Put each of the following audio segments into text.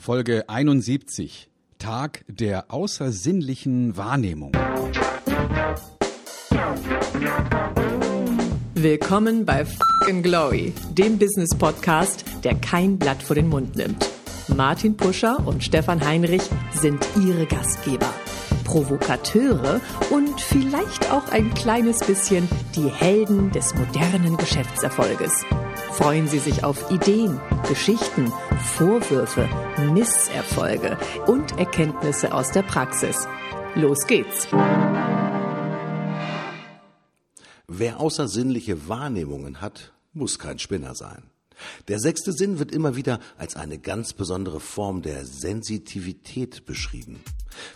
Folge 71. Tag der außersinnlichen Wahrnehmung. Willkommen bei Fucking Glory, dem Business Podcast, der kein Blatt vor den Mund nimmt. Martin Puscher und Stefan Heinrich sind ihre Gastgeber. Provokateure und vielleicht auch ein kleines bisschen die Helden des modernen Geschäftserfolges. Freuen Sie sich auf Ideen, Geschichten, Vorwürfe, Misserfolge und Erkenntnisse aus der Praxis. Los geht's! Wer außersinnliche Wahrnehmungen hat, muss kein Spinner sein. Der sechste Sinn wird immer wieder als eine ganz besondere Form der Sensitivität beschrieben.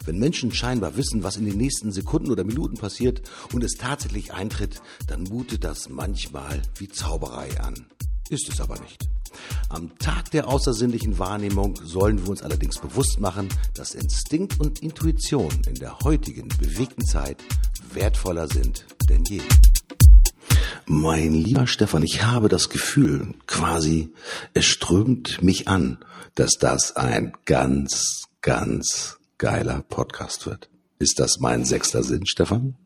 Wenn Menschen scheinbar wissen, was in den nächsten Sekunden oder Minuten passiert und es tatsächlich eintritt, dann mutet das manchmal wie Zauberei an. Ist es aber nicht. Am Tag der außersinnlichen Wahrnehmung sollen wir uns allerdings bewusst machen, dass Instinkt und Intuition in der heutigen bewegten Zeit wertvoller sind denn je. Mein lieber Stefan, ich habe das Gefühl, quasi, es strömt mich an, dass das ein ganz, ganz geiler Podcast wird. Ist das mein sechster Sinn, Stefan?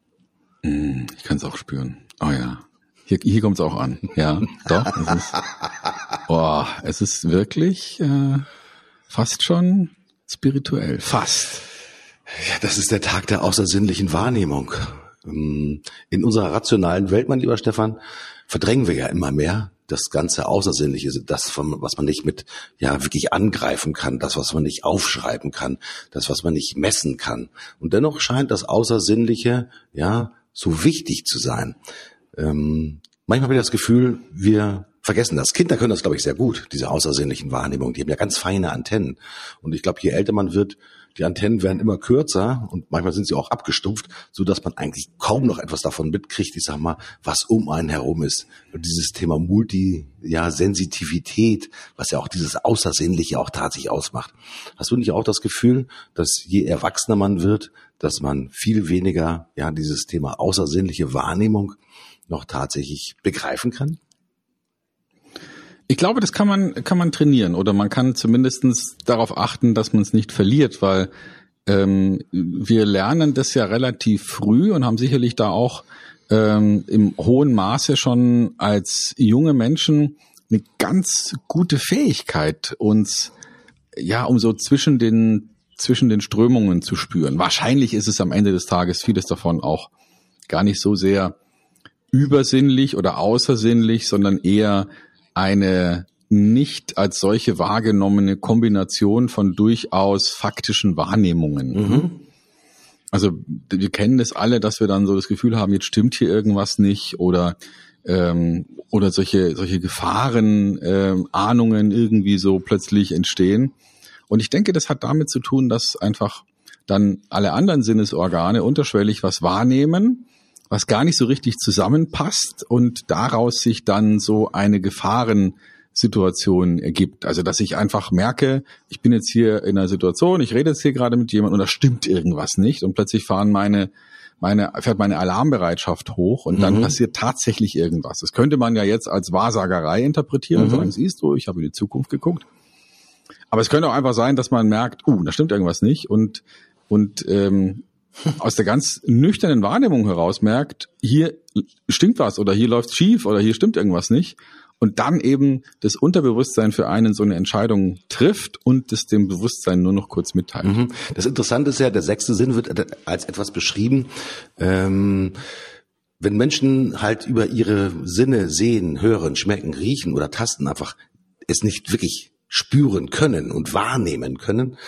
Mm, ich kann es auch spüren. Oh ja. Hier, hier kommt es auch an. Ja, doch. Es ist, oh, es ist wirklich äh, fast schon spirituell. Fast. Ja, das ist der Tag der außersinnlichen Wahrnehmung. Ähm, in unserer rationalen Welt, mein lieber Stefan, verdrängen wir ja immer mehr das ganze Außersinnliche, das, was man nicht mit, ja, wirklich angreifen kann, das, was man nicht aufschreiben kann, das, was man nicht messen kann. Und dennoch scheint das Außersinnliche, ja, so wichtig zu sein. Ähm, manchmal habe ich das Gefühl, wir vergessen das. Kinder können das, glaube ich, sehr gut, diese außersinnlichen Wahrnehmungen. Die haben ja ganz feine Antennen. Und ich glaube, je älter man wird, die Antennen werden immer kürzer und manchmal sind sie auch abgestumpft, so dass man eigentlich kaum noch etwas davon mitkriegt, ich sag mal, was um einen herum ist. Und dieses Thema Multi, ja, Sensitivität, was ja auch dieses Außersinnliche auch tatsächlich ausmacht. Hast du nicht auch das Gefühl, dass je erwachsener man wird, dass man viel weniger, ja, dieses Thema außersinnliche Wahrnehmung noch tatsächlich begreifen kann? Ich glaube, das kann man, kann man trainieren oder man kann zumindestens darauf achten, dass man es nicht verliert, weil ähm, wir lernen das ja relativ früh und haben sicherlich da auch ähm, im hohen Maße schon als junge Menschen eine ganz gute Fähigkeit, uns ja um so zwischen den zwischen den Strömungen zu spüren. Wahrscheinlich ist es am Ende des Tages vieles davon auch gar nicht so sehr übersinnlich oder außersinnlich, sondern eher eine nicht als solche wahrgenommene Kombination von durchaus faktischen Wahrnehmungen. Mhm. Also wir kennen das alle, dass wir dann so das Gefühl haben, jetzt stimmt hier irgendwas nicht oder ähm, oder solche solche Gefahren, ähm, Ahnungen irgendwie so plötzlich entstehen. Und ich denke, das hat damit zu tun, dass einfach dann alle anderen Sinnesorgane unterschwellig was wahrnehmen was gar nicht so richtig zusammenpasst und daraus sich dann so eine Gefahrensituation ergibt. Also dass ich einfach merke, ich bin jetzt hier in einer Situation, ich rede jetzt hier gerade mit jemandem und da stimmt irgendwas nicht und plötzlich fahren meine meine, fährt meine Alarmbereitschaft hoch und dann mhm. passiert tatsächlich irgendwas. Das könnte man ja jetzt als Wahrsagerei interpretieren mhm. und sagen, siehst du, ich habe in die Zukunft geguckt. Aber es könnte auch einfach sein, dass man merkt, uh, da stimmt irgendwas nicht und und ähm, aus der ganz nüchternen Wahrnehmung heraus merkt, hier stimmt was oder hier läuft schief oder hier stimmt irgendwas nicht und dann eben das Unterbewusstsein für einen so eine Entscheidung trifft und das dem Bewusstsein nur noch kurz mitteilt. Mhm. Das Interessante ist ja, der sechste Sinn wird als etwas beschrieben, ähm, wenn Menschen halt über ihre Sinne sehen, hören, schmecken, riechen oder tasten einfach es nicht wirklich spüren können und wahrnehmen können,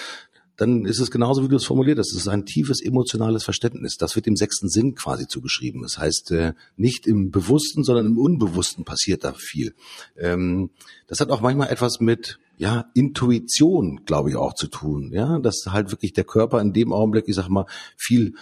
dann ist es genauso, wie du es formuliert hast. Es ist ein tiefes emotionales Verständnis. Das wird dem sechsten Sinn quasi zugeschrieben. Das heißt, äh, nicht im Bewussten, sondern im Unbewussten passiert da viel. Ähm, das hat auch manchmal etwas mit ja, Intuition, glaube ich, auch zu tun. Ja, dass halt wirklich der Körper in dem Augenblick, ich sag mal, viel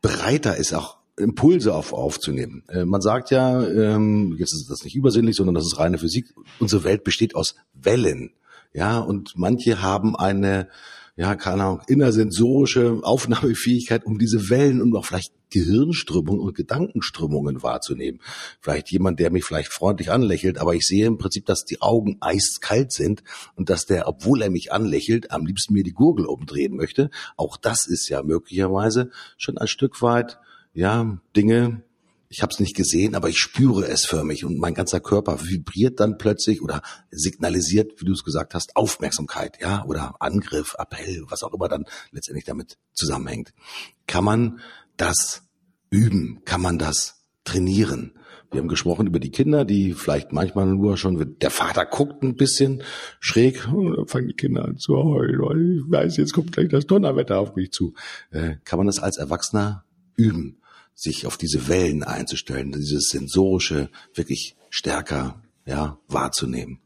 breiter ist, auch Impulse auf, aufzunehmen. Äh, man sagt ja, ähm, jetzt ist das nicht übersinnlich, sondern das ist reine Physik. Unsere Welt besteht aus Wellen. Ja, und manche haben eine ja, keine Ahnung, innersensorische Aufnahmefähigkeit, um diese Wellen und auch vielleicht Gehirnströmungen und Gedankenströmungen wahrzunehmen. Vielleicht jemand, der mich vielleicht freundlich anlächelt, aber ich sehe im Prinzip, dass die Augen eiskalt sind und dass der, obwohl er mich anlächelt, am liebsten mir die Gurgel umdrehen möchte. Auch das ist ja möglicherweise schon ein Stück weit, ja, Dinge, ich habe es nicht gesehen, aber ich spüre es förmlich und mein ganzer Körper vibriert dann plötzlich oder signalisiert, wie du es gesagt hast, Aufmerksamkeit, ja, oder Angriff, Appell, was auch immer dann letztendlich damit zusammenhängt. Kann man das üben? Kann man das trainieren? Wir haben gesprochen über die Kinder, die vielleicht manchmal nur schon, der Vater guckt ein bisschen schräg, oh, dann fangen die Kinder an zu heulen, weil ich weiß, jetzt kommt gleich das Donnerwetter auf mich zu. Äh, kann man das als Erwachsener üben? Sich auf diese Wellen einzustellen, dieses sensorische wirklich stärker ja wahrzunehmen.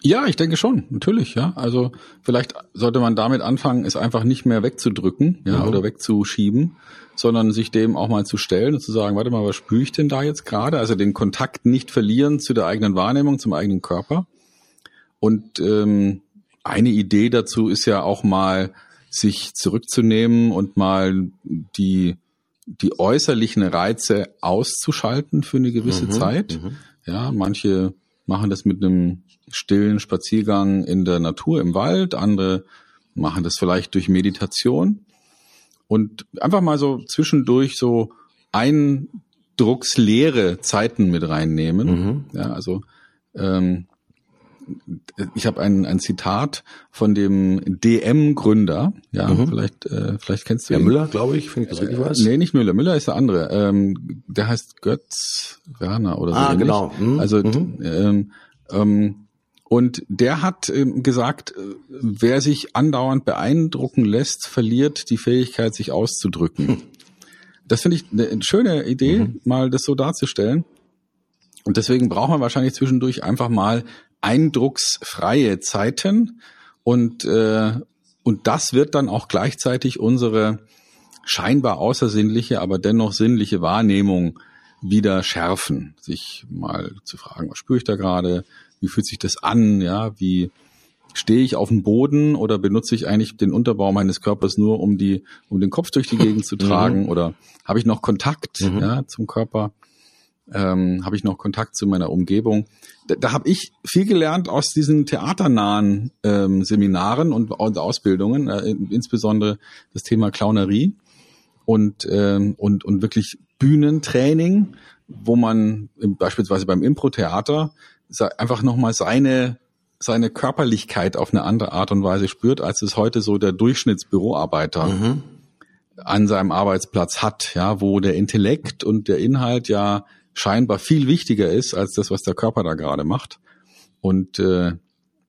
Ja, ich denke schon, natürlich, ja. Also vielleicht sollte man damit anfangen, es einfach nicht mehr wegzudrücken, ja, mhm. oder wegzuschieben, sondern sich dem auch mal zu stellen und zu sagen, warte mal, was spüre ich denn da jetzt gerade? Also den Kontakt nicht verlieren zu der eigenen Wahrnehmung, zum eigenen Körper. Und ähm, eine Idee dazu ist ja auch mal, sich zurückzunehmen und mal die die äußerlichen Reize auszuschalten für eine gewisse mhm, Zeit. Mhm. Ja, manche machen das mit einem stillen Spaziergang in der Natur im Wald, andere machen das vielleicht durch Meditation und einfach mal so zwischendurch so eindrucksleere Zeiten mit reinnehmen. Mhm. Ja, also ähm, ich habe ein, ein Zitat von dem DM-Gründer, ja, mhm. vielleicht, äh, vielleicht kennst du Herr ihn. Müller, glaube ich, finde ich das richtig was? Nee, nicht Müller, Müller ist der andere. Ähm, der heißt Götz Werner oder so. Ah, genau. Mhm. Also mhm. Ähm, ähm, und der hat ähm, gesagt, äh, wer sich andauernd beeindrucken lässt, verliert die Fähigkeit, sich auszudrücken. Hm. Das finde ich eine schöne Idee, mhm. mal das so darzustellen. Und deswegen braucht man wahrscheinlich zwischendurch einfach mal eindrucksfreie Zeiten und, äh, und das wird dann auch gleichzeitig unsere scheinbar außersinnliche, aber dennoch sinnliche Wahrnehmung wieder schärfen. Sich mal zu fragen, was spüre ich da gerade? Wie fühlt sich das an? Ja, wie stehe ich auf dem Boden oder benutze ich eigentlich den Unterbau meines Körpers nur, um die, um den Kopf durch die Gegend zu tragen? Mhm. Oder habe ich noch Kontakt mhm. ja, zum Körper? Ähm, habe ich noch Kontakt zu meiner Umgebung. Da, da habe ich viel gelernt aus diesen theaternahen ähm, Seminaren und, und Ausbildungen, äh, insbesondere das Thema Clownerie und, ähm, und, und wirklich Bühnentraining, wo man beispielsweise beim Impro-Theater einfach nochmal seine seine Körperlichkeit auf eine andere Art und Weise spürt, als es heute so der Durchschnittsbüroarbeiter mhm. an seinem Arbeitsplatz hat, ja, wo der Intellekt und der Inhalt ja scheinbar viel wichtiger ist als das, was der Körper da gerade macht. Und, äh,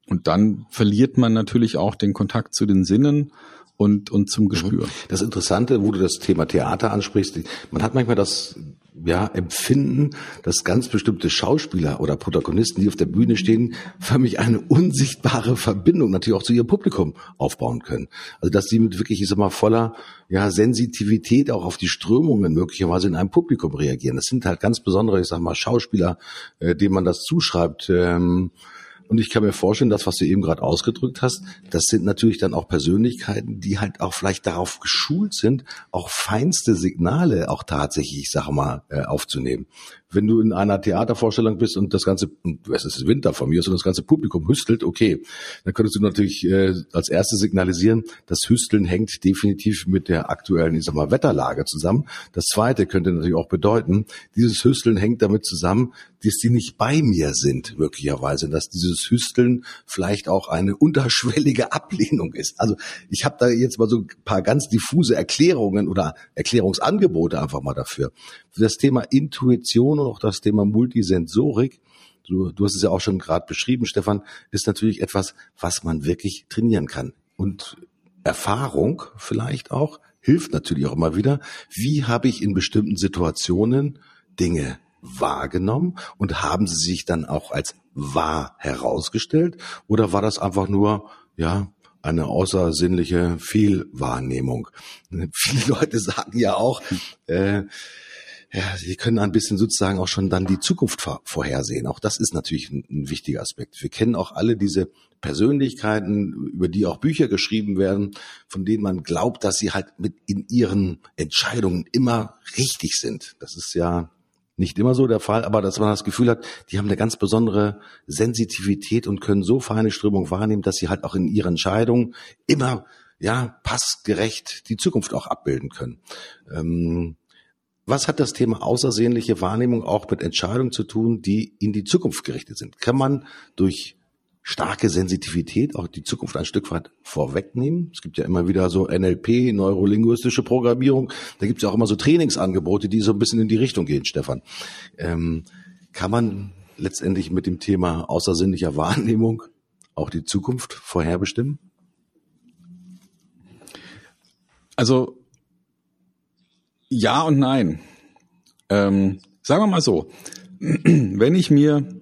und dann verliert man natürlich auch den Kontakt zu den Sinnen und, und zum Gespür. Das Interessante, wo du das Thema Theater ansprichst, man hat manchmal das ja, empfinden, dass ganz bestimmte Schauspieler oder Protagonisten, die auf der Bühne stehen, für mich eine unsichtbare Verbindung natürlich auch zu ihrem Publikum aufbauen können. Also dass sie mit wirklich, ich sag mal, voller ja, Sensitivität auch auf die Strömungen möglicherweise in einem Publikum reagieren. Das sind halt ganz besondere, ich sag mal, Schauspieler, äh, denen man das zuschreibt. Ähm, und ich kann mir vorstellen, das, was du eben gerade ausgedrückt hast, das sind natürlich dann auch Persönlichkeiten, die halt auch vielleicht darauf geschult sind, auch feinste Signale auch tatsächlich, ich sage mal, äh, aufzunehmen wenn du in einer Theatervorstellung bist und das ganze, es ist Winter von mir, und das ganze Publikum hüstelt, okay, dann könntest du natürlich äh, als erstes signalisieren, das Hüsteln hängt definitiv mit der aktuellen, ich sag mal, Wetterlage zusammen. Das zweite könnte natürlich auch bedeuten, dieses Hüsteln hängt damit zusammen, dass die nicht bei mir sind, möglicherweise, dass dieses Hüsteln vielleicht auch eine unterschwellige Ablehnung ist. Also ich habe da jetzt mal so ein paar ganz diffuse Erklärungen oder Erklärungsangebote einfach mal dafür. Für das Thema Intuition und auch das Thema Multisensorik, du, du hast es ja auch schon gerade beschrieben, Stefan, ist natürlich etwas, was man wirklich trainieren kann. Und Erfahrung vielleicht auch hilft natürlich auch immer wieder. Wie habe ich in bestimmten Situationen Dinge wahrgenommen und haben sie sich dann auch als wahr herausgestellt oder war das einfach nur, ja, eine außersinnliche Fehlwahrnehmung? Viele Leute sagen ja auch, äh, ja, sie können ein bisschen sozusagen auch schon dann die Zukunft vorhersehen. Auch das ist natürlich ein, ein, wichtiger Aspekt. Wir kennen auch alle diese Persönlichkeiten, über die auch Bücher geschrieben werden, von denen man glaubt, dass sie halt mit in ihren Entscheidungen immer richtig sind. Das ist ja nicht immer so der Fall, aber dass man das Gefühl hat, die haben eine ganz besondere Sensitivität und können so feine Strömung wahrnehmen, dass sie halt auch in ihren Entscheidungen immer ja passgerecht die Zukunft auch abbilden können. Ähm, was hat das Thema außersehnliche Wahrnehmung auch mit Entscheidungen zu tun, die in die Zukunft gerichtet sind? Kann man durch starke Sensitivität auch die Zukunft ein Stück weit vorwegnehmen. Es gibt ja immer wieder so NLP, neurolinguistische Programmierung. Da gibt es ja auch immer so Trainingsangebote, die so ein bisschen in die Richtung gehen, Stefan. Ähm, kann man letztendlich mit dem Thema außersinnlicher Wahrnehmung auch die Zukunft vorherbestimmen? Also ja und nein. Ähm, sagen wir mal so, wenn ich mir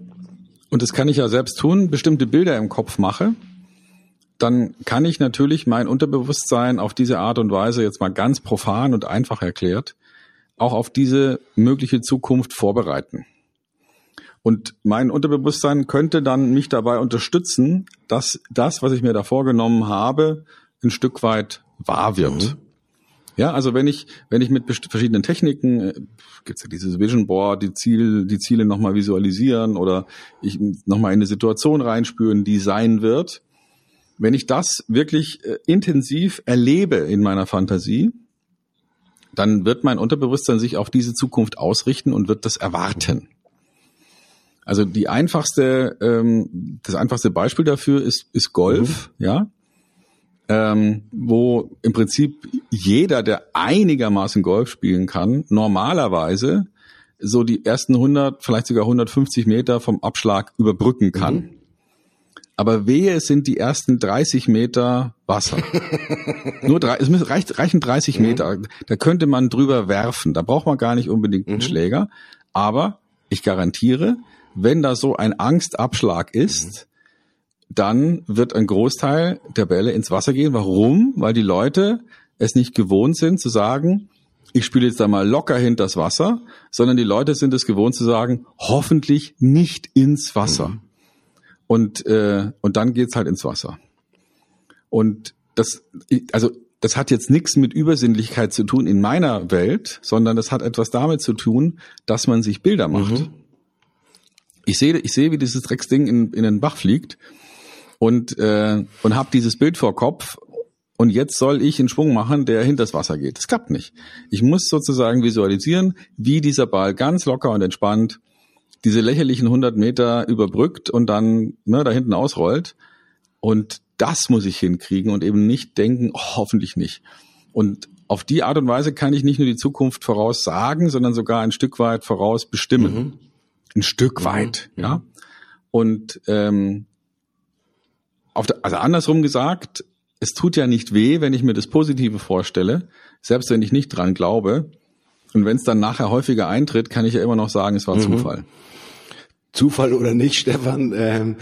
und das kann ich ja selbst tun, bestimmte Bilder im Kopf mache, dann kann ich natürlich mein Unterbewusstsein auf diese Art und Weise jetzt mal ganz profan und einfach erklärt, auch auf diese mögliche Zukunft vorbereiten. Und mein Unterbewusstsein könnte dann mich dabei unterstützen, dass das, was ich mir da vorgenommen habe, ein Stück weit wahr wird. Mhm. Ja, also wenn ich, wenn ich mit verschiedenen Techniken, äh, gibt's ja dieses Vision Board, die Ziel, die Ziele nochmal visualisieren oder ich nochmal in eine Situation reinspüren, die sein wird. Wenn ich das wirklich äh, intensiv erlebe in meiner Fantasie, dann wird mein Unterbewusstsein sich auf diese Zukunft ausrichten und wird das erwarten. Also die einfachste, ähm, das einfachste Beispiel dafür ist, ist Golf, mhm. ja ähm, wo im Prinzip jeder, der einigermaßen Golf spielen kann, normalerweise so die ersten 100, vielleicht sogar 150 Meter vom Abschlag überbrücken kann. Mhm. Aber wehe, es sind die ersten 30 Meter Wasser. Nur drei, es reicht, reichen 30 mhm. Meter. Da könnte man drüber werfen. Da braucht man gar nicht unbedingt einen mhm. Schläger. Aber ich garantiere, wenn da so ein Angstabschlag ist, dann wird ein Großteil der Bälle ins Wasser gehen. Warum? Weil die Leute es nicht gewohnt sind zu sagen, ich spiele jetzt da mal locker hinter das Wasser, sondern die Leute sind es gewohnt zu sagen, hoffentlich nicht ins Wasser. Mhm. Und, äh, und dann geht's halt ins Wasser. Und das, also das hat jetzt nichts mit Übersinnlichkeit zu tun in meiner Welt, sondern das hat etwas damit zu tun, dass man sich Bilder macht. Mhm. Ich sehe, ich sehe, wie dieses Drecksding in, in den Bach fliegt und, äh, und habe dieses Bild vor Kopf und jetzt soll ich einen Schwung machen, der hinters Wasser geht. Das klappt nicht. Ich muss sozusagen visualisieren, wie dieser Ball ganz locker und entspannt diese lächerlichen 100 Meter überbrückt und dann ne, da hinten ausrollt. Und das muss ich hinkriegen und eben nicht denken, oh, hoffentlich nicht. Und auf die Art und Weise kann ich nicht nur die Zukunft voraussagen, sondern sogar ein Stück weit voraus bestimmen. Mhm. Ein Stück weit, mhm. ja. Und ähm, der, also andersrum gesagt, es tut ja nicht weh, wenn ich mir das Positive vorstelle, selbst wenn ich nicht dran glaube. Und wenn es dann nachher häufiger eintritt, kann ich ja immer noch sagen, es war mhm. Zufall. Zufall oder nicht, Stefan. Ähm,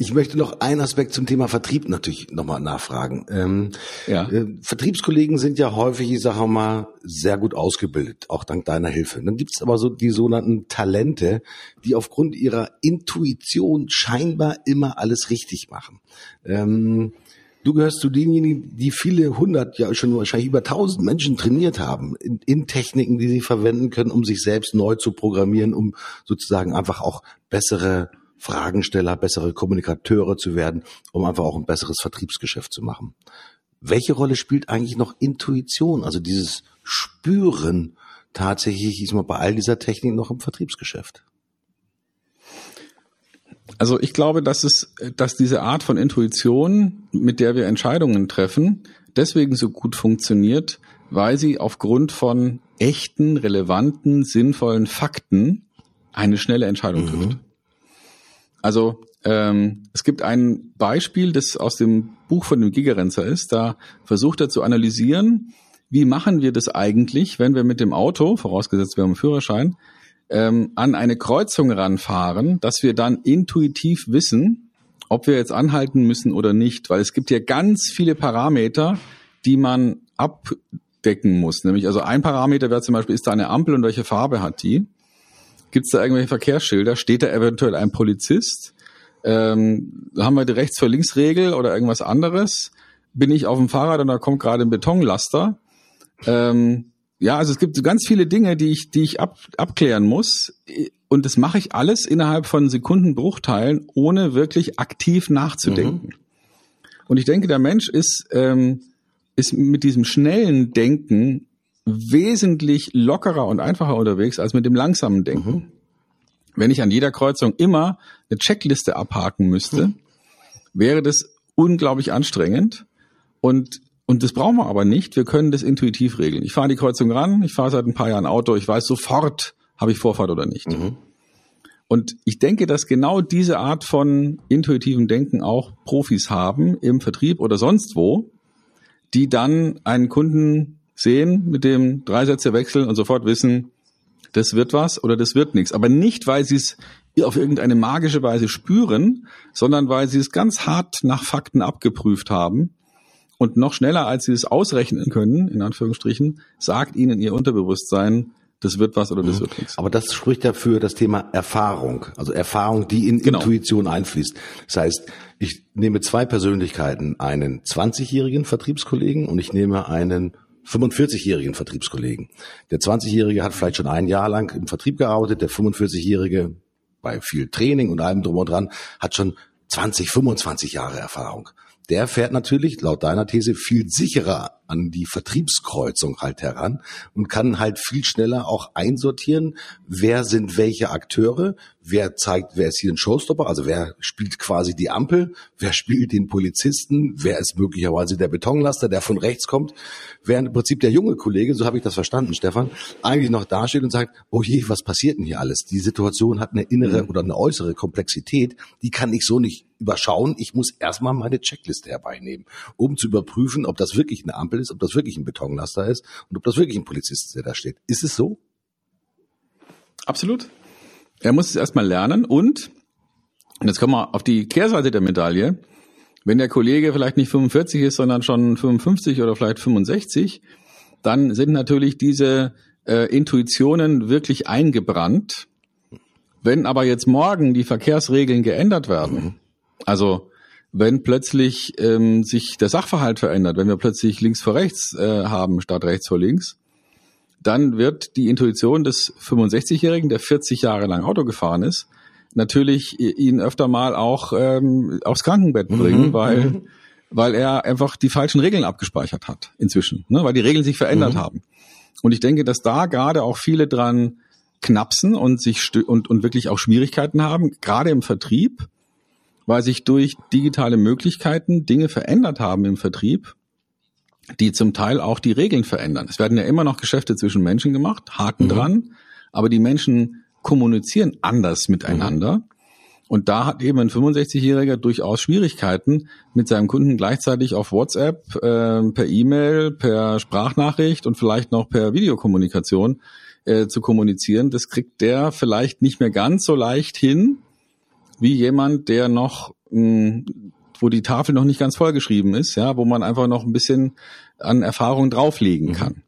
ich möchte noch einen Aspekt zum Thema Vertrieb natürlich nochmal nachfragen. Ähm, ja. äh, Vertriebskollegen sind ja häufig, ich sage mal, sehr gut ausgebildet, auch dank deiner Hilfe. Dann gibt es aber so die sogenannten Talente, die aufgrund ihrer Intuition scheinbar immer alles richtig machen. Ähm, Du gehörst zu denjenigen, die viele hundert, ja schon wahrscheinlich über tausend Menschen trainiert haben in, in, Techniken, die sie verwenden können, um sich selbst neu zu programmieren, um sozusagen einfach auch bessere Fragensteller, bessere Kommunikateure zu werden, um einfach auch ein besseres Vertriebsgeschäft zu machen. Welche Rolle spielt eigentlich noch Intuition, also dieses Spüren tatsächlich ist man bei all dieser Technik noch im Vertriebsgeschäft? Also ich glaube, dass es, dass diese Art von Intuition, mit der wir Entscheidungen treffen, deswegen so gut funktioniert, weil sie aufgrund von echten, relevanten, sinnvollen Fakten eine schnelle Entscheidung mhm. trifft. Also ähm, es gibt ein Beispiel, das aus dem Buch von dem Gigerenzer ist. Da versucht er zu analysieren, wie machen wir das eigentlich, wenn wir mit dem Auto, vorausgesetzt wir haben einen Führerschein, ähm, an eine Kreuzung ranfahren, dass wir dann intuitiv wissen, ob wir jetzt anhalten müssen oder nicht. Weil es gibt ja ganz viele Parameter, die man abdecken muss. Nämlich also ein Parameter wäre zum Beispiel, ist da eine Ampel und welche Farbe hat die? Gibt es da irgendwelche Verkehrsschilder? Steht da eventuell ein Polizist? ähm, haben wir die Rechts- vor Links-Regel oder irgendwas anderes? Bin ich auf dem Fahrrad und da kommt gerade ein Betonlaster? Ähm, ja, also es gibt ganz viele Dinge, die ich, die ich ab, abklären muss. Und das mache ich alles innerhalb von Sekundenbruchteilen, ohne wirklich aktiv nachzudenken. Mhm. Und ich denke, der Mensch ist, ähm, ist mit diesem schnellen Denken wesentlich lockerer und einfacher unterwegs als mit dem langsamen Denken. Mhm. Wenn ich an jeder Kreuzung immer eine Checkliste abhaken müsste, mhm. wäre das unglaublich anstrengend. Und, und das brauchen wir aber nicht. Wir können das intuitiv regeln. Ich fahre die Kreuzung ran, ich fahre seit ein paar Jahren Auto, ich weiß sofort, habe ich Vorfahrt oder nicht. Mhm. Und ich denke, dass genau diese Art von intuitivem Denken auch Profis haben im Vertrieb oder sonst wo, die dann einen Kunden sehen, mit dem drei Sätze wechseln und sofort wissen, das wird was oder das wird nichts. Aber nicht, weil sie es auf irgendeine magische Weise spüren, sondern weil sie es ganz hart nach Fakten abgeprüft haben und noch schneller, als sie es ausrechnen können, in Anführungsstrichen, sagt ihnen ihr Unterbewusstsein, das wird was oder das mhm. wird nichts. Aber das spricht ja für das Thema Erfahrung, also Erfahrung, die in genau. Intuition einfließt. Das heißt, ich nehme zwei Persönlichkeiten, einen 20-jährigen Vertriebskollegen und ich nehme einen 45-jährigen Vertriebskollegen. Der 20-jährige hat vielleicht schon ein Jahr lang im Vertrieb gearbeitet, der 45-jährige bei viel Training und allem drum und dran hat schon 20, 25 Jahre Erfahrung der fährt natürlich laut deiner These viel sicherer an die Vertriebskreuzung halt heran und kann halt viel schneller auch einsortieren, wer sind welche Akteure, wer zeigt, wer ist hier ein Showstopper, also wer spielt quasi die Ampel, wer spielt den Polizisten, wer ist möglicherweise der Betonlaster, der von rechts kommt, während im Prinzip der junge Kollege, so habe ich das verstanden, Stefan, eigentlich noch dasteht und sagt, oh je, was passiert denn hier alles? Die Situation hat eine innere mhm. oder eine äußere Komplexität, die kann ich so nicht überschauen. Ich muss erstmal meine Checkliste herbeinehmen, um zu überprüfen, ob das wirklich eine Ampel ist, ob das wirklich ein Betonlaster ist und ob das wirklich ein Polizist ist, der da steht. Ist es so? Absolut. Er muss es erstmal lernen und, und jetzt kommen wir auf die Kehrseite der Medaille, wenn der Kollege vielleicht nicht 45 ist, sondern schon 55 oder vielleicht 65, dann sind natürlich diese äh, Intuitionen wirklich eingebrannt. Wenn aber jetzt morgen die Verkehrsregeln geändert werden, mhm. Also wenn plötzlich ähm, sich der Sachverhalt verändert, wenn wir plötzlich links vor rechts äh, haben statt rechts vor links, dann wird die Intuition des 65-Jährigen, der 40 Jahre lang Auto gefahren ist, natürlich ihn öfter mal auch ähm, aufs Krankenbett mhm. bringen, mhm. weil weil er einfach die falschen Regeln abgespeichert hat inzwischen, ne? weil die Regeln sich verändert mhm. haben. Und ich denke, dass da gerade auch viele dran knapsen und sich und, und wirklich auch Schwierigkeiten haben, gerade im Vertrieb, weil sich durch digitale Möglichkeiten Dinge verändert haben im Vertrieb, die zum Teil auch die Regeln verändern. Es werden ja immer noch Geschäfte zwischen Menschen gemacht, Haken mhm. dran, aber die Menschen kommunizieren anders miteinander. Mhm. Und da hat eben ein 65-Jähriger durchaus Schwierigkeiten, mit seinem Kunden gleichzeitig auf WhatsApp, äh, per E-Mail, per Sprachnachricht und vielleicht noch per Videokommunikation äh, zu kommunizieren. Das kriegt der vielleicht nicht mehr ganz so leicht hin, wie jemand, der noch, mh, hm, wo die Tafel noch nicht ganz vollgeschrieben ist, ja, wo man einfach noch ein bisschen an Erfahrung drauflegen mhm. kann.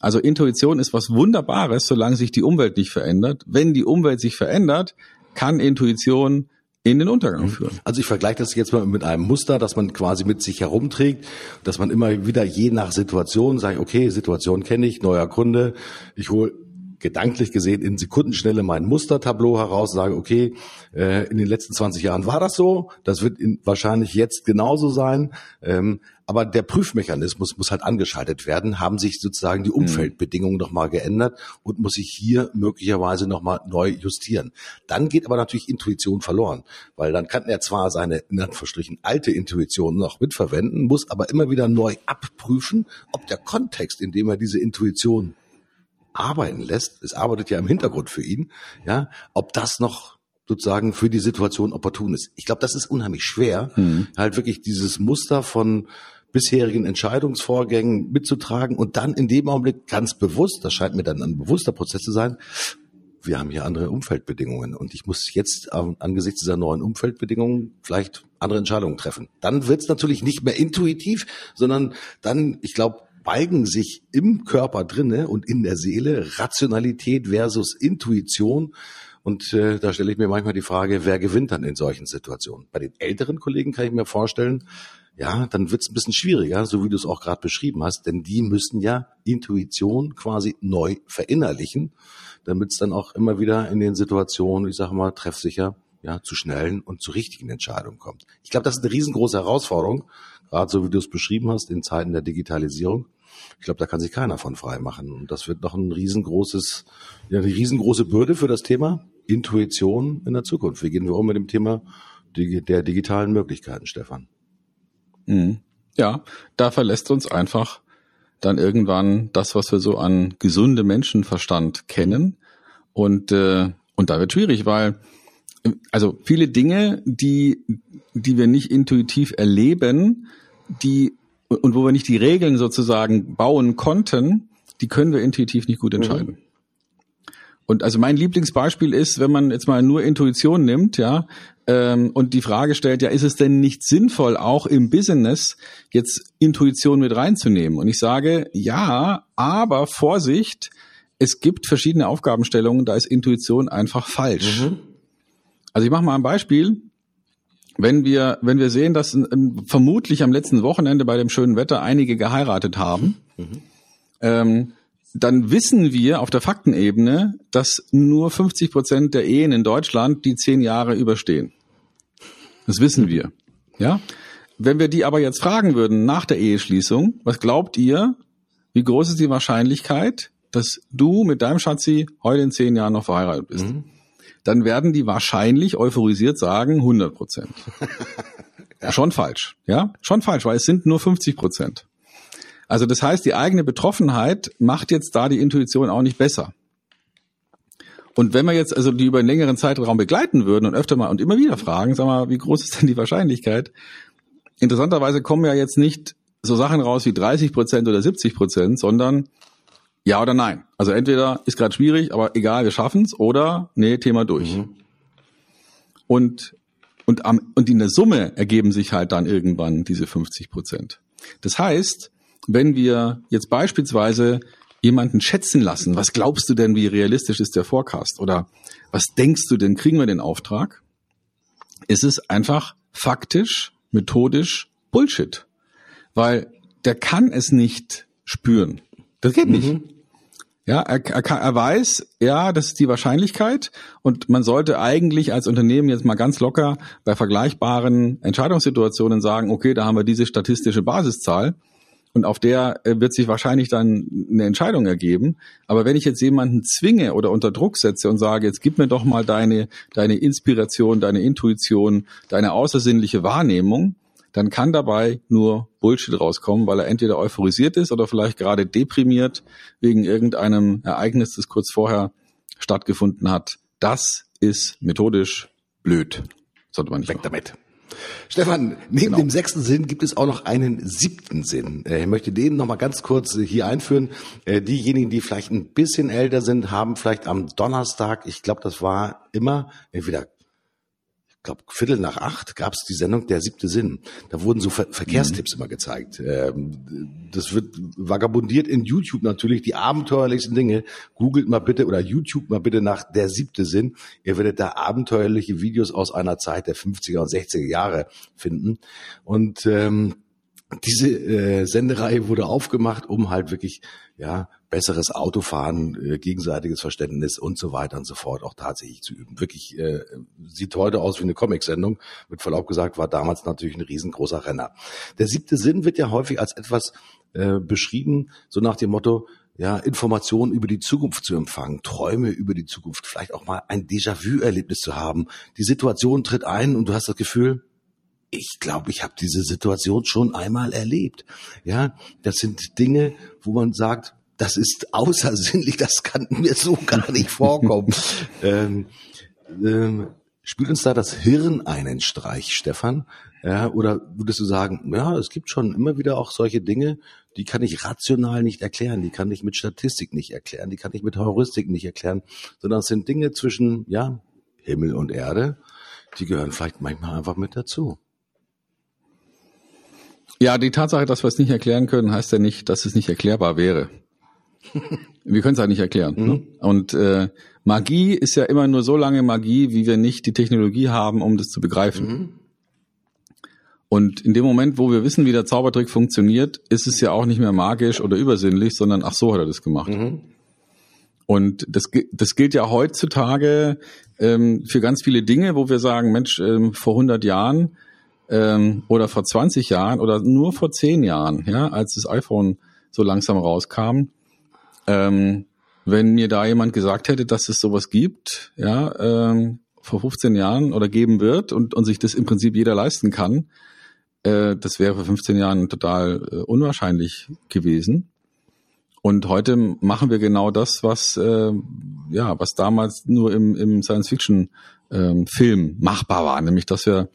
Also Intuition ist was Wunderbares, solange sich die Umwelt nicht verändert. Wenn die Umwelt sich verändert, kann Intuition in den Untergang mhm. führen. Also ich vergleiche das jetzt mal mit einem Muster, das man quasi mit sich herumträgt, dass man immer wieder je nach Situation sagt, okay, Situation kenne ich, neuer Kunde, ich hole gedanklich gesehen in Sekundenschnelle mein Mustertableau heraus, sage, okay, äh, in den letzten 20 Jahren war das so, das wird in, wahrscheinlich jetzt genauso sein, ähm, aber der Prüfmechanismus muss halt angeschaltet werden, haben sich sozusagen die mhm. Umfeldbedingungen nochmal geändert und muss sich hier möglicherweise nochmal neu justieren. Dann geht aber natürlich Intuition verloren, weil dann kann er zwar seine, in Anführungsstrichen, alte Intuition noch mitverwenden, muss aber immer wieder neu abprüfen, ob der Kontext, in dem er diese Intuition arbeiten lässt, es arbeitet ja im Hintergrund für ihn, ja, ob das noch sozusagen für die Situation opportun ist. Ich glaube, das ist unheimlich schwer, mhm. halt wirklich dieses Muster von bisherigen Entscheidungsvorgängen mitzutragen und dann in dem Augenblick ganz bewusst, das scheint mir dann ein bewusster Prozess zu sein, wir haben hier andere Umfeldbedingungen und ich muss jetzt angesichts dieser neuen Umfeldbedingungen vielleicht andere Entscheidungen treffen. Dann wird es natürlich nicht mehr intuitiv, sondern dann, ich glaube, balgen sich im Körper drinne und in der Seele Rationalität versus Intuition. Und äh, da stelle ich mir manchmal die Frage, wer gewinnt dann in solchen Situationen? Bei den älteren Kollegen kann ich mir vorstellen, ja, dann wird es ein bisschen schwieriger, so wie du es auch gerade beschrieben hast, denn die müssen ja Intuition quasi neu verinnerlichen, damit es dann auch immer wieder in den Situationen, ich sage mal, treffsicher, ja, zu schnellen und zu richtigen Entscheidungen kommt. Ich glaube, das ist eine riesengroße Herausforderung, gerade so wie du es beschrieben hast, in Zeiten der Digitalisierung. Ich glaube, da kann sich keiner von frei machen. Und das wird noch ein riesengroßes, ja, eine riesengroße Bürde für das Thema Intuition in der Zukunft. Wie gehen wir um mit dem Thema der digitalen Möglichkeiten, Stefan? Mhm. Ja, da verlässt uns einfach dann irgendwann das, was wir so an gesunde Menschenverstand kennen. Und, äh, und da wird schwierig, weil also viele Dinge, die, die wir nicht intuitiv erleben, die und wo wir nicht die Regeln sozusagen bauen konnten, die können wir intuitiv nicht gut mhm. entscheiden. Mhm. Und also mein Lieblingsbeispiel ist, wenn man jetzt mal nur Intuition nimmt, ja, ähm, und die Frage stellt, ja, ist es denn nicht sinnvoll, auch im Business jetzt Intuition mit reinzunehmen? Und ich sage, ja, aber Vorsicht, es gibt verschiedene Aufgabenstellungen, da ist Intuition einfach falsch. Mhm. Also ich mache mal ein Beispiel. Wenn wir, wenn wir sehen, dass ähm, vermutlich am letzten Wochenende bei dem schönen Wetter einige geheiratet haben, mhm. ähm, dann wissen wir auf der Faktenebene, dass nur 50 Prozent der Ehen in Deutschland die zehn Jahre überstehen. Das wissen wir. Ja? Wenn wir die aber jetzt fragen würden nach der Eheschließung, was glaubt ihr, wie groß ist die Wahrscheinlichkeit, dass du mit deinem Schatzi heute in zehn Jahren noch verheiratet bist? Mhm. Dann werden die wahrscheinlich euphorisiert sagen 100 Prozent. ja. Schon falsch, ja? Schon falsch, weil es sind nur 50 Prozent. Also das heißt, die eigene Betroffenheit macht jetzt da die Intuition auch nicht besser. Und wenn wir jetzt also die über einen längeren Zeitraum begleiten würden und öfter mal und immer wieder fragen, sag mal, wie groß ist denn die Wahrscheinlichkeit? Interessanterweise kommen ja jetzt nicht so Sachen raus wie 30 Prozent oder 70 Prozent, sondern ja oder nein. Also entweder ist gerade schwierig, aber egal, wir schaffen's, oder nee, Thema durch. Mhm. Und und am und in der Summe ergeben sich halt dann irgendwann diese 50 Prozent. Das heißt, wenn wir jetzt beispielsweise jemanden schätzen lassen, was glaubst du denn, wie realistisch ist der Forecast? Oder was denkst du denn, kriegen wir den Auftrag? Ist es einfach faktisch, methodisch Bullshit. Weil der kann es nicht spüren. Das geht nicht. Ja, er, er, kann, er weiß, ja, das ist die Wahrscheinlichkeit und man sollte eigentlich als Unternehmen jetzt mal ganz locker bei vergleichbaren Entscheidungssituationen sagen, okay, da haben wir diese statistische Basiszahl und auf der äh, wird sich wahrscheinlich dann eine Entscheidung ergeben. Aber wenn ich jetzt jemanden zwinge oder unter Druck setze und sage, jetzt gib mir doch mal deine, deine Inspiration, deine Intuition, deine außersinnliche Wahrnehmung, dann kann dabei nur Bullshit rauskommen, weil er entweder euphorisiert ist oder vielleicht gerade deprimiert wegen irgendeinem Ereignis, das kurz vorher stattgefunden hat. Das ist methodisch blöd. Sollte man nicht Weg machen. damit. Stefan, neben genau. dem sechsten Sinn gibt es auch noch einen siebten Sinn. Äh, ich möchte den noch mal ganz kurz hier einführen. Äh, diejenigen, die vielleicht ein bisschen älter sind, haben vielleicht am Donnerstag, ich glaube, das war immer entweder glaube, Viertel nach acht gab es die Sendung Der siebte Sinn. Da wurden so Ver Verkehrstipps mhm. immer gezeigt. Ähm, das wird vagabundiert in YouTube natürlich, die abenteuerlichsten Dinge. Googelt mal bitte oder YouTube mal bitte nach Der siebte Sinn. Ihr werdet da abenteuerliche Videos aus einer Zeit der 50er und 60er Jahre finden. Und ähm, diese äh, Sendereihe wurde aufgemacht, um halt wirklich ja besseres Autofahren, äh, gegenseitiges Verständnis und so weiter und so fort auch tatsächlich zu üben. Wirklich äh, sieht heute aus wie eine Comicsendung. Mit Verlaub gesagt war damals natürlich ein riesengroßer Renner. Der siebte Sinn wird ja häufig als etwas äh, beschrieben, so nach dem Motto, ja, Informationen über die Zukunft zu empfangen, Träume über die Zukunft, vielleicht auch mal ein Déjà-vu-Erlebnis zu haben. Die Situation tritt ein und du hast das Gefühl, ich glaube, ich habe diese Situation schon einmal erlebt. Ja, das sind Dinge, wo man sagt, das ist außersinnlich, das kann mir so gar nicht vorkommen. ähm, ähm, spielt uns da das Hirn einen Streich, Stefan? Ja, oder würdest du sagen, ja, es gibt schon immer wieder auch solche Dinge, die kann ich rational nicht erklären, die kann ich mit Statistik nicht erklären, die kann ich mit Heuristik nicht erklären, sondern es sind Dinge zwischen, ja, Himmel und Erde, die gehören vielleicht manchmal einfach mit dazu. Ja, die Tatsache, dass wir es nicht erklären können, heißt ja nicht, dass es nicht erklärbar wäre. wir können es halt nicht erklären. Mhm. Ne? Und äh, Magie ist ja immer nur so lange Magie, wie wir nicht die Technologie haben, um das zu begreifen. Mhm. Und in dem Moment, wo wir wissen, wie der Zaubertrick funktioniert, ist es ja auch nicht mehr magisch oder übersinnlich, sondern ach so hat er das gemacht. Mhm. Und das, das gilt ja heutzutage ähm, für ganz viele Dinge, wo wir sagen, Mensch, ähm, vor 100 Jahren ähm, oder vor 20 Jahren oder nur vor 10 Jahren, ja, als das iPhone so langsam rauskam, ähm, wenn mir da jemand gesagt hätte, dass es sowas gibt, ja, ähm, vor 15 Jahren oder geben wird und, und sich das im Prinzip jeder leisten kann, äh, das wäre vor 15 Jahren total äh, unwahrscheinlich gewesen. Und heute machen wir genau das, was äh, ja, was damals nur im, im Science-Fiction-Film ähm, machbar war, nämlich dass wir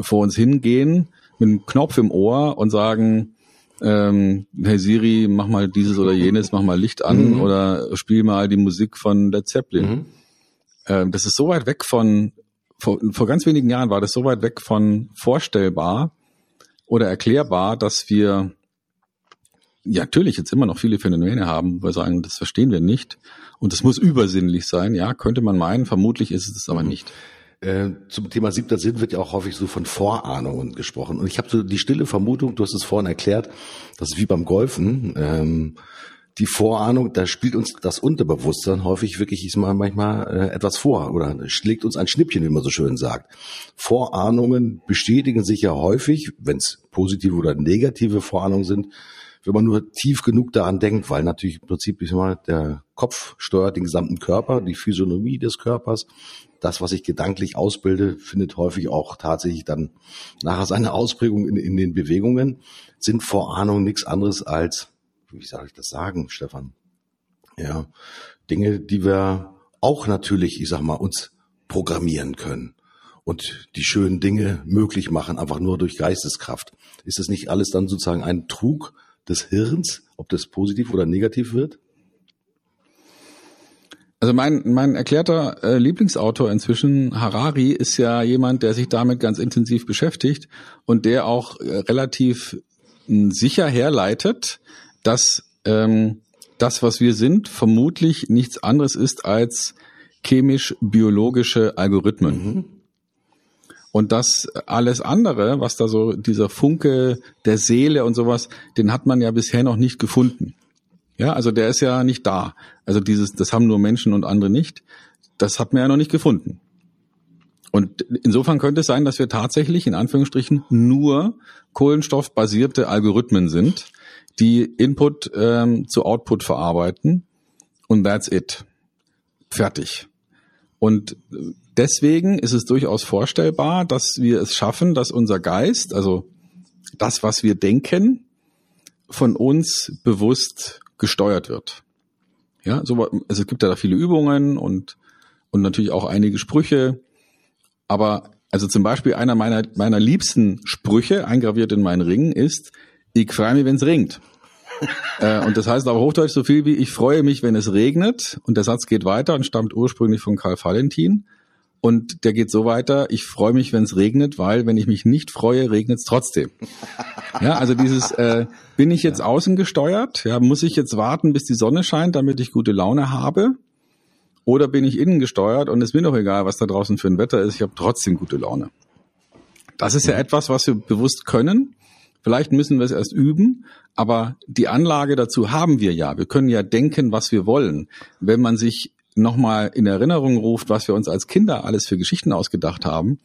vor uns hingehen mit einem Knopf im Ohr und sagen, ähm, hey Siri, mach mal dieses oder jenes, mach mal Licht an mhm. oder spiel mal die Musik von Led Zeppelin. Mhm. Ähm, das ist so weit weg von, vor, vor ganz wenigen Jahren war das so weit weg von vorstellbar oder erklärbar, dass wir ja, natürlich jetzt immer noch viele Phänomene haben, wo wir sagen, das verstehen wir nicht und das muss übersinnlich sein. Ja, könnte man meinen, vermutlich ist es aber mhm. nicht. Äh, zum Thema siebter Sinn wird ja auch häufig so von Vorahnungen gesprochen. Und ich habe so die stille Vermutung, du hast es vorhin erklärt, das ist wie beim Golfen. Ähm, die Vorahnung, da spielt uns das Unterbewusstsein häufig wirklich ist mal manchmal äh, etwas vor oder schlägt uns ein Schnippchen, wie man so schön sagt. Vorahnungen bestätigen sich ja häufig, wenn es positive oder negative Vorahnungen sind, wenn man nur tief genug daran denkt, weil natürlich im Prinzip ich mal, der Kopf steuert den gesamten Körper, die Physiognomie des Körpers. Das, was ich gedanklich ausbilde, findet häufig auch tatsächlich dann nachher seine Ausprägung in, in den Bewegungen. Sind Vorahnungen nichts anderes als, wie soll ich das sagen, Stefan? Ja, Dinge, die wir auch natürlich, ich sag mal, uns programmieren können und die schönen Dinge möglich machen, einfach nur durch Geisteskraft. Ist das nicht alles dann sozusagen ein Trug, des Hirns, ob das positiv oder negativ wird? Also mein, mein erklärter äh, Lieblingsautor inzwischen, Harari, ist ja jemand, der sich damit ganz intensiv beschäftigt und der auch äh, relativ äh, sicher herleitet, dass ähm, das, was wir sind, vermutlich nichts anderes ist als chemisch-biologische Algorithmen. Mhm. Und das alles andere, was da so, dieser Funke der Seele und sowas, den hat man ja bisher noch nicht gefunden. Ja, also der ist ja nicht da. Also dieses, das haben nur Menschen und andere nicht. Das hat man ja noch nicht gefunden. Und insofern könnte es sein, dass wir tatsächlich in Anführungsstrichen nur kohlenstoffbasierte Algorithmen sind, die Input ähm, zu Output verarbeiten. Und that's it. Fertig. Und deswegen ist es durchaus vorstellbar, dass wir es schaffen, dass unser Geist, also das, was wir denken, von uns bewusst gesteuert wird. Ja, so, also es gibt ja da viele Übungen und, und natürlich auch einige Sprüche. Aber also zum Beispiel einer meiner, meiner liebsten Sprüche, eingraviert in meinen Ring, ist, ich freue mich, wenn es ringt äh, und das heißt auf Hochdeutsch so viel wie, ich freue mich, wenn es regnet. Und der Satz geht weiter und stammt ursprünglich von Karl Valentin. Und der geht so weiter, ich freue mich, wenn es regnet, weil wenn ich mich nicht freue, regnet es trotzdem. Ja, also dieses, äh, bin ich jetzt außen gesteuert? Ja, muss ich jetzt warten, bis die Sonne scheint, damit ich gute Laune habe? Oder bin ich innen gesteuert und es ist mir doch egal, was da draußen für ein Wetter ist, ich habe trotzdem gute Laune. Das ist ja etwas, was wir bewusst können Vielleicht müssen wir es erst üben, aber die Anlage dazu haben wir ja. Wir können ja denken, was wir wollen. Wenn man sich nochmal in Erinnerung ruft, was wir uns als Kinder alles für Geschichten ausgedacht haben,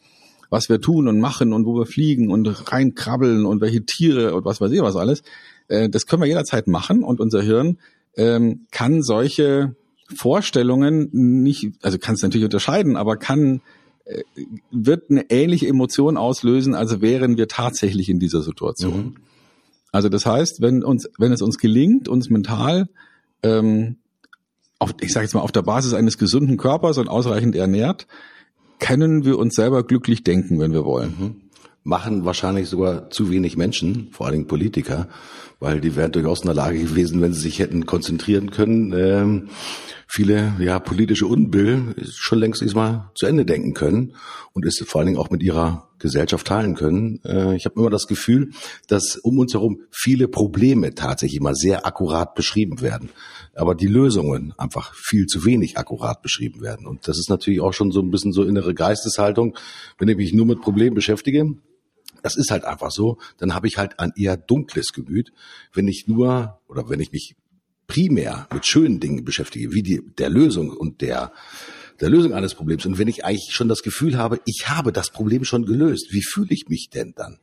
was wir tun und machen und wo wir fliegen und reinkrabbeln und welche Tiere und was weiß ich was alles, äh, das können wir jederzeit machen und unser Hirn ähm, kann solche Vorstellungen nicht, also kann es natürlich unterscheiden, aber kann äh, wird eine ähnliche Emotion auslösen, als wären wir tatsächlich in dieser Situation. Mhm. Also das heißt, wenn uns, wenn es uns gelingt, uns mental, ähm, auf, ich sage jetzt mal auf der Basis eines gesunden Körpers und ausreichend ernährt, können wir uns selber glücklich denken, wenn wir wollen. Mhm. Machen wahrscheinlich sogar zu wenig Menschen, vor allen Dingen Politiker, weil die wären durchaus in der Lage gewesen, wenn sie sich hätten konzentrieren können, ähm, viele ja politische Unbill schon längst diesmal zu Ende denken können und es vor allen Dingen auch mit ihrer Gesellschaft teilen können. Äh, ich habe immer das Gefühl, dass um uns herum viele Probleme tatsächlich immer sehr akkurat beschrieben werden, aber die Lösungen einfach viel zu wenig akkurat beschrieben werden. Und das ist natürlich auch schon so ein bisschen so innere Geisteshaltung, wenn ich mich nur mit Problemen beschäftige. Das ist halt einfach so. Dann habe ich halt ein eher dunkles Gemüt, wenn ich nur oder wenn ich mich primär mit schönen Dingen beschäftige, wie die, der Lösung und der, der Lösung eines Problems. Und wenn ich eigentlich schon das Gefühl habe, ich habe das Problem schon gelöst, wie fühle ich mich denn dann?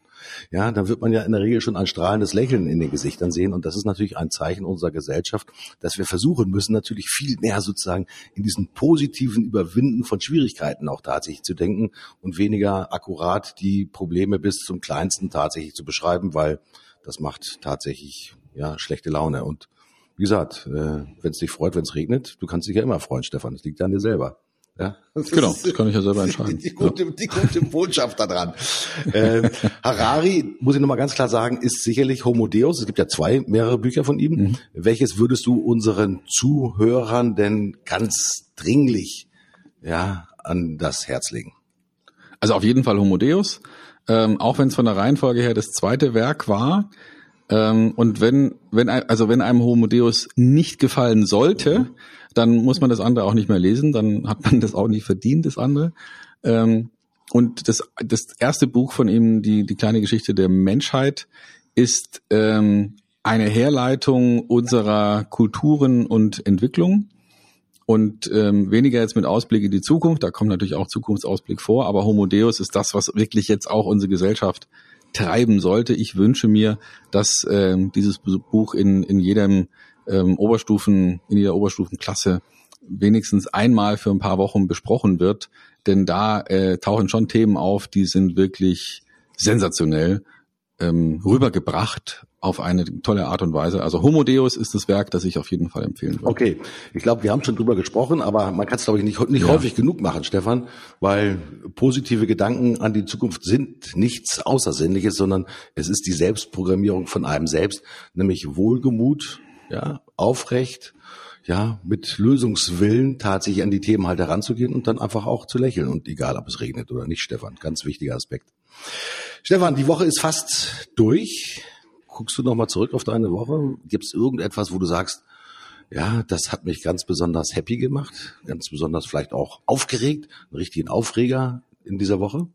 Ja, dann wird man ja in der Regel schon ein strahlendes Lächeln in den Gesichtern sehen. Und das ist natürlich ein Zeichen unserer Gesellschaft, dass wir versuchen müssen, natürlich viel mehr sozusagen in diesen positiven Überwinden von Schwierigkeiten auch tatsächlich zu denken und weniger akkurat die Probleme bis zum kleinsten tatsächlich zu beschreiben, weil das macht tatsächlich ja schlechte Laune. Und wie gesagt, äh, wenn es dich freut, wenn es regnet, du kannst dich ja immer freuen, Stefan. Das liegt ja an dir selber. Ja, das genau, das kann ich ja selber entscheiden. Die, gute, ja. die gute Botschaft daran. äh, Harari, muss ich nochmal ganz klar sagen, ist sicherlich Homo Deus. Es gibt ja zwei, mehrere Bücher von ihm. Mhm. Welches würdest du unseren Zuhörern denn ganz dringlich ja, an das Herz legen? Also auf jeden Fall Homo Deus. Ähm, auch wenn es von der Reihenfolge her das zweite Werk war, ähm, und wenn, wenn, also wenn einem Homo Deus nicht gefallen sollte, dann muss man das andere auch nicht mehr lesen, dann hat man das auch nicht verdient, das andere. Ähm, und das, das erste Buch von ihm, die, die kleine Geschichte der Menschheit, ist ähm, eine Herleitung unserer Kulturen und Entwicklung und ähm, weniger jetzt mit Ausblick in die Zukunft. Da kommt natürlich auch Zukunftsausblick vor, aber Homo Deus ist das, was wirklich jetzt auch unsere Gesellschaft treiben sollte. Ich wünsche mir, dass ähm, dieses Buch in, in jedem ähm, Oberstufen, in jeder Oberstufenklasse wenigstens einmal für ein paar Wochen besprochen wird, denn da äh, tauchen schon Themen auf, die sind wirklich sensationell ähm, rübergebracht auf eine tolle Art und Weise. Also Homo Deus ist das Werk, das ich auf jeden Fall empfehlen würde. Okay, ich glaube, wir haben schon drüber gesprochen, aber man kann es, glaube ich, nicht, nicht ja. häufig genug machen, Stefan, weil positive Gedanken an die Zukunft sind nichts Außersinnliches, sondern es ist die Selbstprogrammierung von einem selbst, nämlich Wohlgemut, ja, aufrecht, ja, mit Lösungswillen tatsächlich an die Themen halt heranzugehen und dann einfach auch zu lächeln und egal, ob es regnet oder nicht, Stefan, ganz wichtiger Aspekt. Stefan, die Woche ist fast durch guckst du nochmal zurück auf deine Woche? Gibt es irgendetwas, wo du sagst, ja, das hat mich ganz besonders happy gemacht, ganz besonders vielleicht auch aufgeregt, einen richtigen Aufreger in dieser Woche?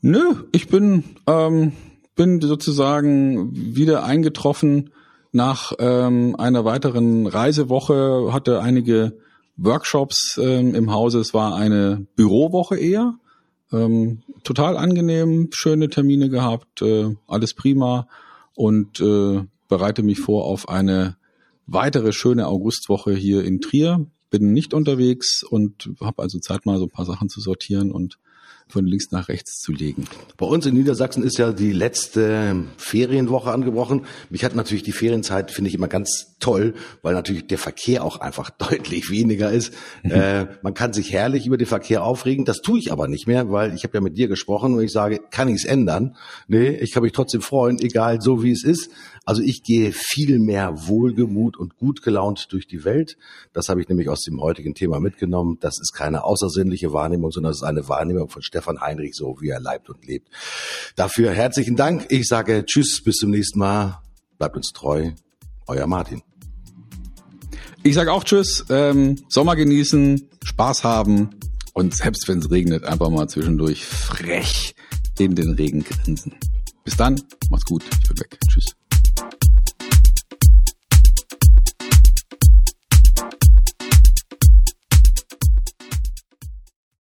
Nö, ich bin, ähm, bin sozusagen wieder eingetroffen nach ähm, einer weiteren Reisewoche, hatte einige Workshops ähm, im Hause. Es war eine Bürowoche eher. Ähm, total angenehm, schöne Termine gehabt, äh, alles prima und äh, bereite mich vor auf eine weitere schöne Augustwoche hier in Trier. Bin nicht unterwegs und habe also Zeit mal so ein paar Sachen zu sortieren und von links nach rechts zu legen. Bei uns in Niedersachsen ist ja die letzte Ferienwoche angebrochen. Mich hat natürlich die Ferienzeit, finde ich immer ganz toll, weil natürlich der Verkehr auch einfach deutlich weniger ist. Äh, man kann sich herrlich über den Verkehr aufregen. Das tue ich aber nicht mehr, weil ich habe ja mit dir gesprochen und ich sage, kann ich es ändern? Nee, ich kann mich trotzdem freuen, egal so wie es ist. Also ich gehe viel mehr wohlgemut und gut gelaunt durch die Welt. Das habe ich nämlich aus dem heutigen Thema mitgenommen. Das ist keine außersinnliche Wahrnehmung, sondern es ist eine Wahrnehmung von Stefan Heinrich, so wie er leibt und lebt. Dafür herzlichen Dank. Ich sage Tschüss, bis zum nächsten Mal. Bleibt uns treu. Euer Martin. Ich sage auch Tschüss. Ähm, Sommer genießen, Spaß haben und selbst wenn es regnet, einfach mal zwischendurch frech in den Regen grinsen. Bis dann, macht's gut, ich bin weg.